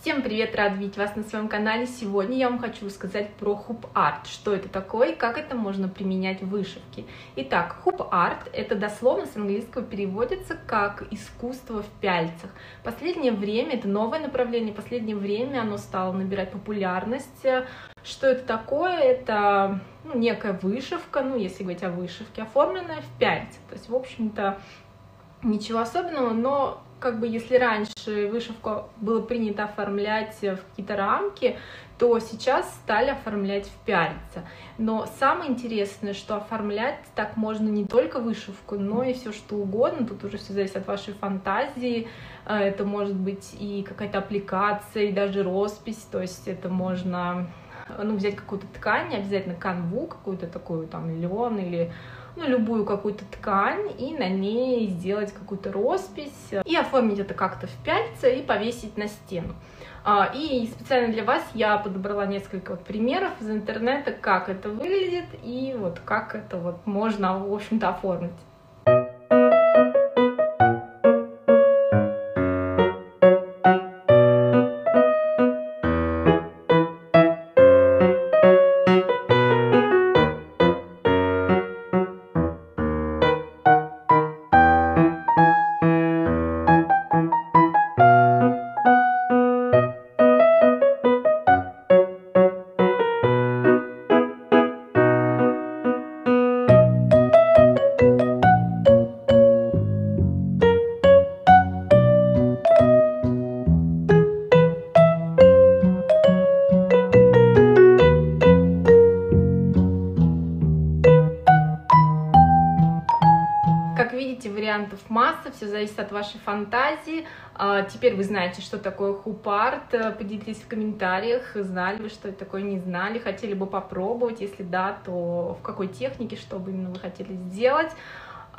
Всем привет, рад видеть вас на своем канале. Сегодня я вам хочу рассказать про hoop art, что это такое и как это можно применять в вышивке. Итак, hoop art это дословно с английского переводится как искусство в пяльцах. Последнее время, это новое направление, последнее время оно стало набирать популярность. Что это такое? Это ну, некая вышивка, ну если говорить о вышивке, оформленная в пяльцах. То есть, в общем-то, ничего особенного, но как бы если раньше вышивку было принято оформлять в какие-то рамки, то сейчас стали оформлять в пяльца. Но самое интересное, что оформлять так можно не только вышивку, но и все что угодно. Тут уже все зависит от вашей фантазии. Э, это может быть и какая-то аппликация, и даже роспись. То есть это можно ну, взять какую-то ткань, обязательно канву какую-то такую, там, лен или ну, любую какую-то ткань и на ней сделать какую-то роспись и оформить это как-то в пяльце и повесить на стену. А, и специально для вас я подобрала несколько вот примеров из интернета, как это выглядит и вот как это вот можно, в общем-то, оформить. Видите, вариантов масса, все зависит от вашей фантазии. А, теперь вы знаете, что такое хупарт. Поделитесь в комментариях, знали вы, что это такое, не знали, хотели бы попробовать. Если да, то в какой технике, что бы именно вы хотели сделать.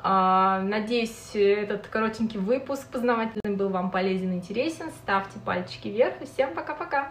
А, надеюсь, этот коротенький выпуск познавательный был вам полезен и интересен. Ставьте пальчики вверх и всем пока-пока!